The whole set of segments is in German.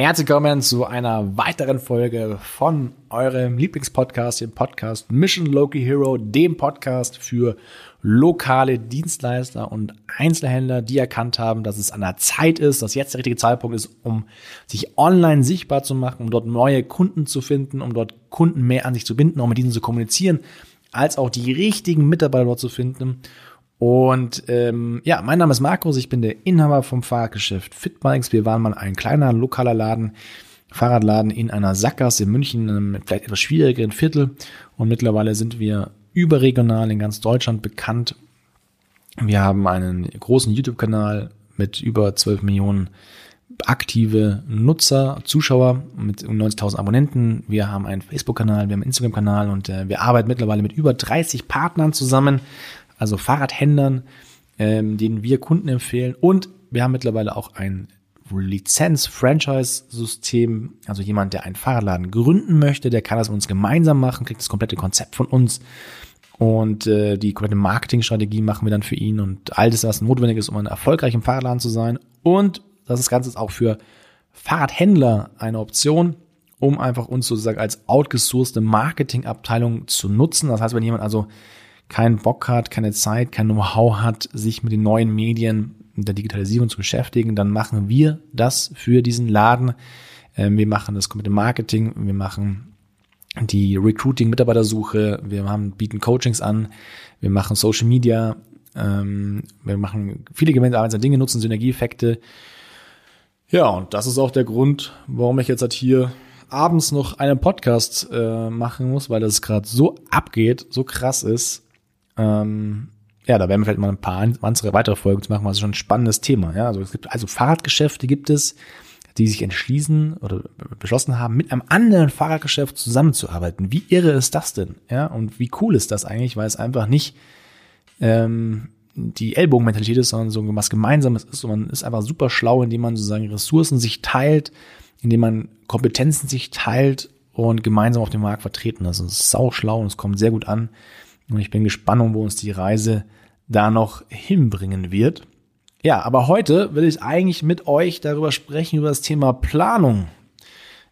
Herzlich willkommen zu einer weiteren Folge von eurem Lieblingspodcast, dem Podcast Mission Loki Hero, dem Podcast für lokale Dienstleister und Einzelhändler, die erkannt haben, dass es an der Zeit ist, dass jetzt der richtige Zeitpunkt ist, um sich online sichtbar zu machen, um dort neue Kunden zu finden, um dort Kunden mehr an sich zu binden, um mit ihnen zu kommunizieren, als auch die richtigen Mitarbeiter dort zu finden und ähm, ja, mein Name ist Markus, ich bin der Inhaber vom Fahrradgeschäft Fitbikes. Wir waren mal ein kleiner lokaler Laden, Fahrradladen in einer Sackgasse in München, einem vielleicht etwas schwierigeren Viertel. Und mittlerweile sind wir überregional in ganz Deutschland bekannt. Wir haben einen großen YouTube-Kanal mit über 12 Millionen aktive Nutzer, Zuschauer mit 90.000 Abonnenten. Wir haben einen Facebook-Kanal, wir haben einen Instagram-Kanal und äh, wir arbeiten mittlerweile mit über 30 Partnern zusammen also Fahrradhändlern, ähm, denen wir Kunden empfehlen. Und wir haben mittlerweile auch ein Lizenz-Franchise-System, also jemand, der einen Fahrradladen gründen möchte, der kann das mit uns gemeinsam machen, kriegt das komplette Konzept von uns und äh, die komplette Marketingstrategie machen wir dann für ihn und all das, was notwendig ist, um ein erfolgreicher Fahrradladen zu sein. Und das Ganze ist auch für Fahrradhändler eine Option, um einfach uns sozusagen als outgesourcete Marketingabteilung zu nutzen. Das heißt, wenn jemand also keinen Bock hat, keine Zeit, kein Know-how hat, sich mit den neuen Medien der Digitalisierung zu beschäftigen, dann machen wir das für diesen Laden. Ähm, wir machen das komplette Marketing, wir machen die Recruiting, Mitarbeitersuche, wir haben, bieten Coachings an, wir machen Social Media, ähm, wir machen viele gemeinsame Dinge, nutzen Synergieeffekte. Ja, und das ist auch der Grund, warum ich jetzt halt hier abends noch einen Podcast äh, machen muss, weil das gerade so abgeht, so krass ist. Ähm, ja, da werden wir vielleicht mal ein paar andere weitere Folgen zu machen, weil es schon ein spannendes Thema. Ja, also es gibt also Fahrradgeschäfte gibt es, die sich entschließen oder beschlossen haben, mit einem anderen Fahrradgeschäft zusammenzuarbeiten. Wie irre ist das denn? Ja, und wie cool ist das eigentlich, weil es einfach nicht ähm, die Ellbogenmentalität ist, sondern so was Gemeinsames ist. Und man ist einfach super schlau, indem man sozusagen Ressourcen sich teilt, indem man Kompetenzen sich teilt und gemeinsam auf dem Markt vertreten. Das ist sau schlau und es kommt sehr gut an. Und ich bin gespannt, wo uns die Reise da noch hinbringen wird. Ja, aber heute will ich eigentlich mit euch darüber sprechen, über das Thema Planung.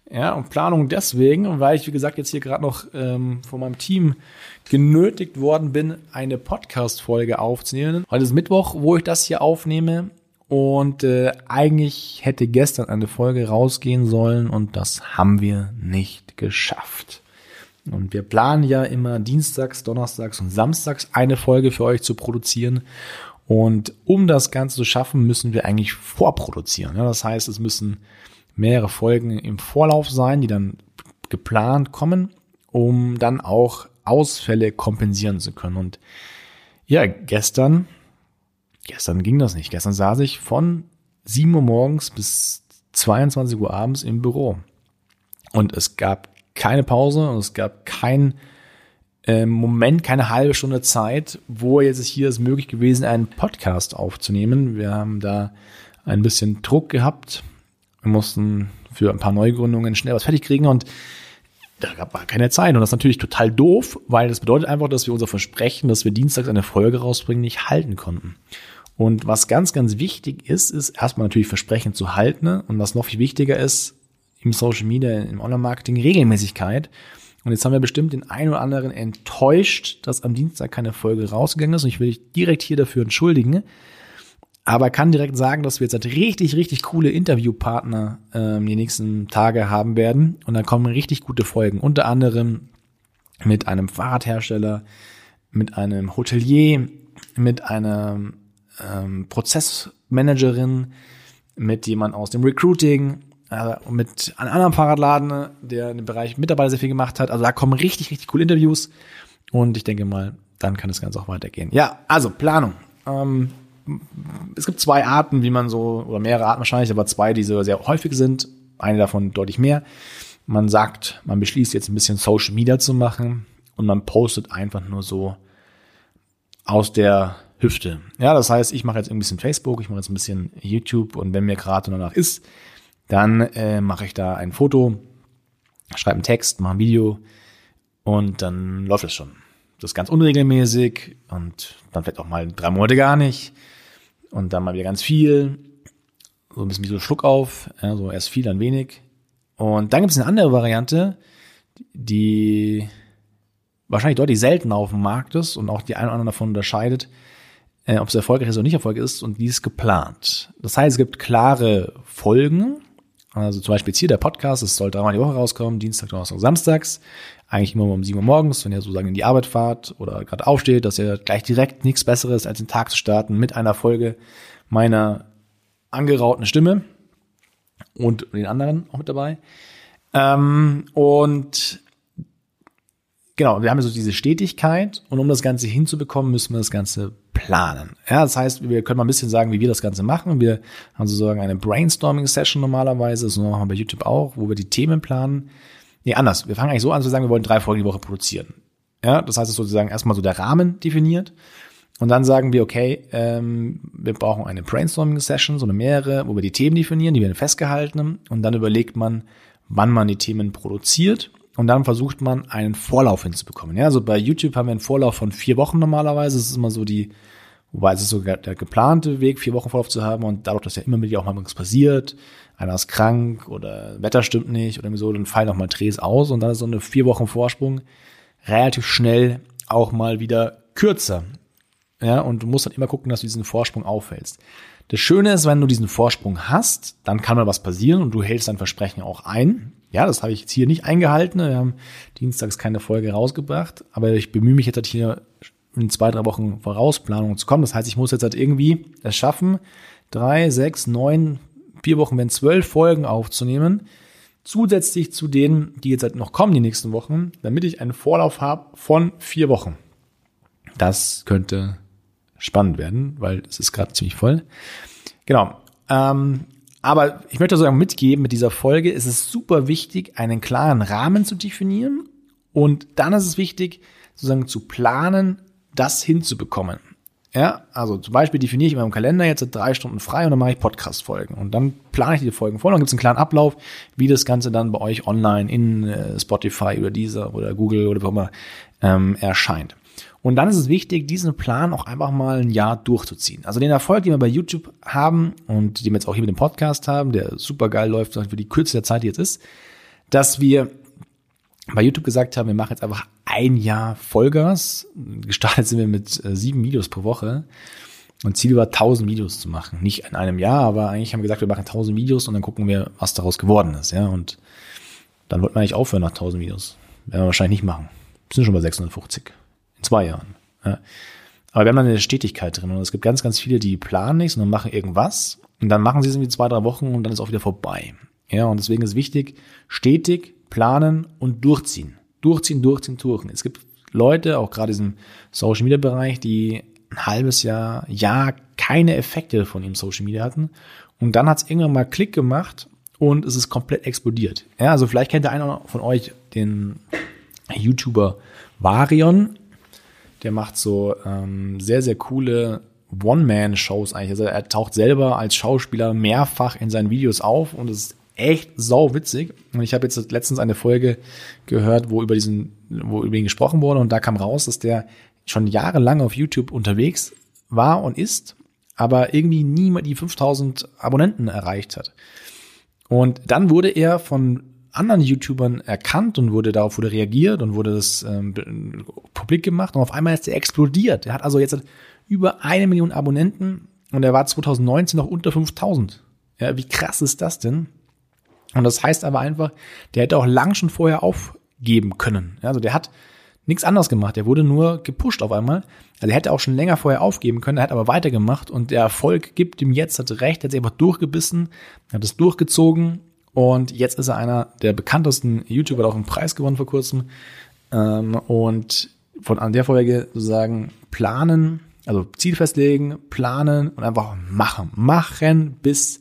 Ja, und Planung deswegen, weil ich, wie gesagt, jetzt hier gerade noch ähm, von meinem Team genötigt worden bin, eine Podcast-Folge aufzunehmen. Heute ist Mittwoch, wo ich das hier aufnehme. Und äh, eigentlich hätte gestern eine Folge rausgehen sollen und das haben wir nicht geschafft. Und wir planen ja immer dienstags, donnerstags und samstags eine Folge für euch zu produzieren. Und um das Ganze zu schaffen, müssen wir eigentlich vorproduzieren. Das heißt, es müssen mehrere Folgen im Vorlauf sein, die dann geplant kommen, um dann auch Ausfälle kompensieren zu können. Und ja, gestern, gestern ging das nicht. Gestern saß ich von 7 Uhr morgens bis 22 Uhr abends im Büro. Und es gab keine Pause und es gab kein äh, Moment, keine halbe Stunde Zeit, wo jetzt hier ist möglich gewesen, einen Podcast aufzunehmen. Wir haben da ein bisschen Druck gehabt. Wir mussten für ein paar Neugründungen schnell was fertig kriegen und da gab es keine Zeit. Und das ist natürlich total doof, weil das bedeutet einfach, dass wir unser Versprechen, dass wir dienstags eine Folge rausbringen, nicht halten konnten. Und was ganz, ganz wichtig ist, ist erstmal natürlich Versprechen zu halten. Und was noch viel wichtiger ist, im Social Media, im Online-Marketing Regelmäßigkeit. Und jetzt haben wir bestimmt den einen oder anderen enttäuscht, dass am Dienstag keine Folge rausgegangen ist. Und ich will dich direkt hier dafür entschuldigen. Aber kann direkt sagen, dass wir jetzt halt richtig, richtig coole Interviewpartner ähm, die nächsten Tage haben werden. Und da kommen richtig gute Folgen. Unter anderem mit einem Fahrradhersteller, mit einem Hotelier, mit einer ähm, Prozessmanagerin, mit jemand aus dem Recruiting, äh, mit einem anderen Fahrradladen, der in dem Bereich Mitarbeiter sehr viel gemacht hat. Also da kommen richtig, richtig coole Interviews. Und ich denke mal, dann kann das Ganze auch weitergehen. Ja, also Planung. Ähm, es gibt zwei Arten, wie man so, oder mehrere Arten wahrscheinlich, aber zwei, die so sehr häufig sind. Eine davon deutlich mehr. Man sagt, man beschließt jetzt ein bisschen Social Media zu machen und man postet einfach nur so aus der Hüfte. Ja, das heißt, ich mache jetzt ein bisschen Facebook, ich mache jetzt ein bisschen YouTube und wenn mir gerade danach ist, dann äh, mache ich da ein Foto, schreibe einen Text, mache ein Video und dann läuft es schon. Das ist ganz unregelmäßig und dann vielleicht auch mal drei Monate gar nicht und dann mal wieder ganz viel. so ein bisschen wie so Schluck auf, ja, so erst viel, dann wenig. Und dann gibt es eine andere Variante, die wahrscheinlich deutlich seltener auf dem Markt ist und auch die eine oder andere davon unterscheidet, äh, ob es erfolgreich ist oder nicht erfolgreich ist, und die ist geplant. Das heißt, es gibt klare Folgen, also zum Beispiel jetzt hier der Podcast, es soll dreimal die Woche rauskommen, Dienstag, Donnerstag, Samstags. Eigentlich immer um 7 Uhr morgens, wenn ihr sozusagen in die Arbeit fahrt oder gerade aufsteht, dass ihr gleich direkt nichts Besseres als den Tag zu starten mit einer Folge meiner angerauten Stimme und den anderen auch mit dabei. Ähm, und genau, wir haben so diese Stetigkeit und um das Ganze hinzubekommen, müssen wir das Ganze planen. Ja, das heißt, wir können mal ein bisschen sagen, wie wir das Ganze machen. Wir haben sozusagen eine Brainstorming-Session normalerweise, das machen wir bei YouTube auch, wo wir die Themen planen. Nee, anders. Wir fangen eigentlich so an zu sagen, wir wollen drei Folgen die Woche produzieren. Ja, das heißt, es sozusagen erstmal so der Rahmen definiert. Und dann sagen wir, okay, ähm, wir brauchen eine Brainstorming-Session, so eine mehrere, wo wir die Themen definieren, die werden festgehalten. Und dann überlegt man, wann man die Themen produziert. Und dann versucht man, einen Vorlauf hinzubekommen. Ja, also bei YouTube haben wir einen Vorlauf von vier Wochen normalerweise. Das ist immer so die, wobei es ist sogar der geplante Weg, vier Wochen Vorlauf zu haben. Und dadurch, dass ja immer mit dir auch mal was passiert, einer ist krank oder Wetter stimmt nicht oder so, dann fallen auch mal Drehs aus und dann ist so eine vier Wochen Vorsprung relativ schnell auch mal wieder kürzer. Ja, und du musst dann immer gucken, dass du diesen Vorsprung aufhältst. Das Schöne ist, wenn du diesen Vorsprung hast, dann kann mal was passieren und du hältst dein Versprechen auch ein. Ja, das habe ich jetzt hier nicht eingehalten. Wir haben dienstags keine Folge rausgebracht, aber ich bemühe mich jetzt halt hier in zwei, drei Wochen Vorausplanung zu kommen. Das heißt, ich muss jetzt halt irgendwie es schaffen, drei, sechs, neun, vier Wochen werden zwölf Folgen aufzunehmen, zusätzlich zu denen, die jetzt halt noch kommen die nächsten Wochen, damit ich einen Vorlauf habe von vier Wochen. Das könnte spannend werden, weil es ist gerade ziemlich voll. Genau. Ähm, aber ich möchte sozusagen mitgeben, mit dieser Folge ist es super wichtig, einen klaren Rahmen zu definieren. Und dann ist es wichtig, sozusagen zu planen, das hinzubekommen. Ja, also zum Beispiel definiere ich in meinem Kalender jetzt drei Stunden frei und dann mache ich Podcast-Folgen. Und dann plane ich die Folgen vor. Dann gibt es einen klaren Ablauf, wie das Ganze dann bei euch online in äh, Spotify oder dieser oder Google oder wo immer ähm, erscheint. Und dann ist es wichtig, diesen Plan auch einfach mal ein Jahr durchzuziehen. Also den Erfolg, den wir bei YouTube haben und den wir jetzt auch hier mit dem Podcast haben, der super geil läuft für die Kürze der Zeit, die jetzt ist, dass wir bei YouTube gesagt haben, wir machen jetzt einfach ein Jahr Vollgas. Gestartet sind wir mit äh, sieben Videos pro Woche. Und Ziel war, 1000 Videos zu machen. Nicht in einem Jahr, aber eigentlich haben wir gesagt, wir machen 1000 Videos und dann gucken wir, was daraus geworden ist. Ja, und dann wollten wir eigentlich aufhören nach 1000 Videos. Werden wir wahrscheinlich nicht machen. Wir sind schon bei 650. In zwei Jahren. Ja. Aber wir haben eine Stetigkeit drin. Und es gibt ganz, ganz viele, die planen nichts und dann machen irgendwas. Und dann machen sie es irgendwie zwei, drei Wochen und dann ist auch wieder vorbei. Ja, und deswegen ist wichtig, stetig planen und durchziehen. Durchziehen, durchziehen, durchziehen. Es gibt Leute, auch gerade im Social Media Bereich, die ein halbes Jahr, Jahr keine Effekte von ihrem Social Media hatten. Und dann hat es irgendwann mal Klick gemacht und es ist komplett explodiert. Ja, also vielleicht kennt der einer von euch den YouTuber Varion. Der macht so ähm, sehr, sehr coole One-Man-Shows eigentlich. Also er taucht selber als Schauspieler mehrfach in seinen Videos auf und es ist echt sau witzig. Und ich habe jetzt letztens eine Folge gehört, wo über diesen, wo über ihn gesprochen wurde und da kam raus, dass der schon jahrelang auf YouTube unterwegs war und ist, aber irgendwie nie die 5000 Abonnenten erreicht hat. Und dann wurde er von anderen YouTubern erkannt und wurde darauf wurde reagiert und wurde das ähm, publik gemacht und auf einmal ist er explodiert. Er hat also jetzt über eine Million Abonnenten und er war 2019 noch unter 5000. Ja, wie krass ist das denn? Und das heißt aber einfach, der hätte auch lang schon vorher aufgeben können. Also der hat nichts anderes gemacht. Der wurde nur gepusht auf einmal. Also er hätte auch schon länger vorher aufgeben können, er hat aber weitergemacht und der Erfolg gibt ihm jetzt, hat recht, er hat sich einfach durchgebissen, hat es durchgezogen und jetzt ist er einer der bekanntesten YouTuber, hat auch einen Preis gewonnen vor kurzem. Ähm, und von an der Folge sozusagen planen, also Ziel festlegen, planen und einfach machen. Machen, bis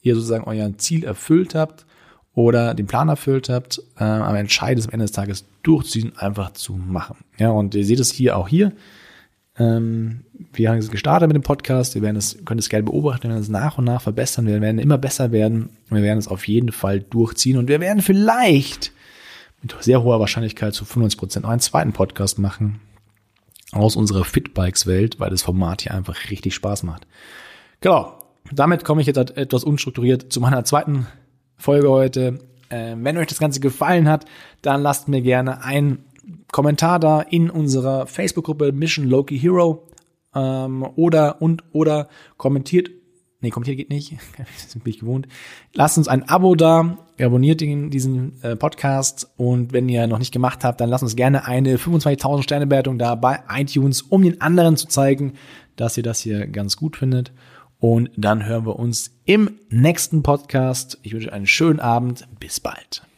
ihr sozusagen euer Ziel erfüllt habt oder den Plan erfüllt habt, äh, aber entscheidend ist am Ende des Tages durchzuziehen, einfach zu machen. Ja, und ihr seht es hier auch hier. Ähm, wir haben jetzt gestartet mit dem Podcast, wir werden es, können es gerne beobachten, wir werden es nach und nach verbessern, wir werden immer besser werden wir werden es auf jeden Fall durchziehen und wir werden vielleicht mit sehr hoher Wahrscheinlichkeit zu 95 Prozent einen zweiten Podcast machen aus unserer Fitbikes-Welt, weil das Format hier einfach richtig Spaß macht. Genau. damit komme ich jetzt etwas unstrukturiert zu meiner zweiten Folge heute. Äh, wenn euch das Ganze gefallen hat, dann lasst mir gerne einen Kommentar da in unserer Facebook-Gruppe Mission Loki Hero ähm, oder und oder kommentiert Nee, kommentiert geht nicht. das bin ich gewohnt. Lasst uns ein Abo da, abonniert den, diesen äh, Podcast und wenn ihr noch nicht gemacht habt, dann lasst uns gerne eine 25.000 Sterne Bewertung da bei iTunes, um den anderen zu zeigen, dass ihr das hier ganz gut findet. Und dann hören wir uns im nächsten Podcast. Ich wünsche einen schönen Abend. Bis bald.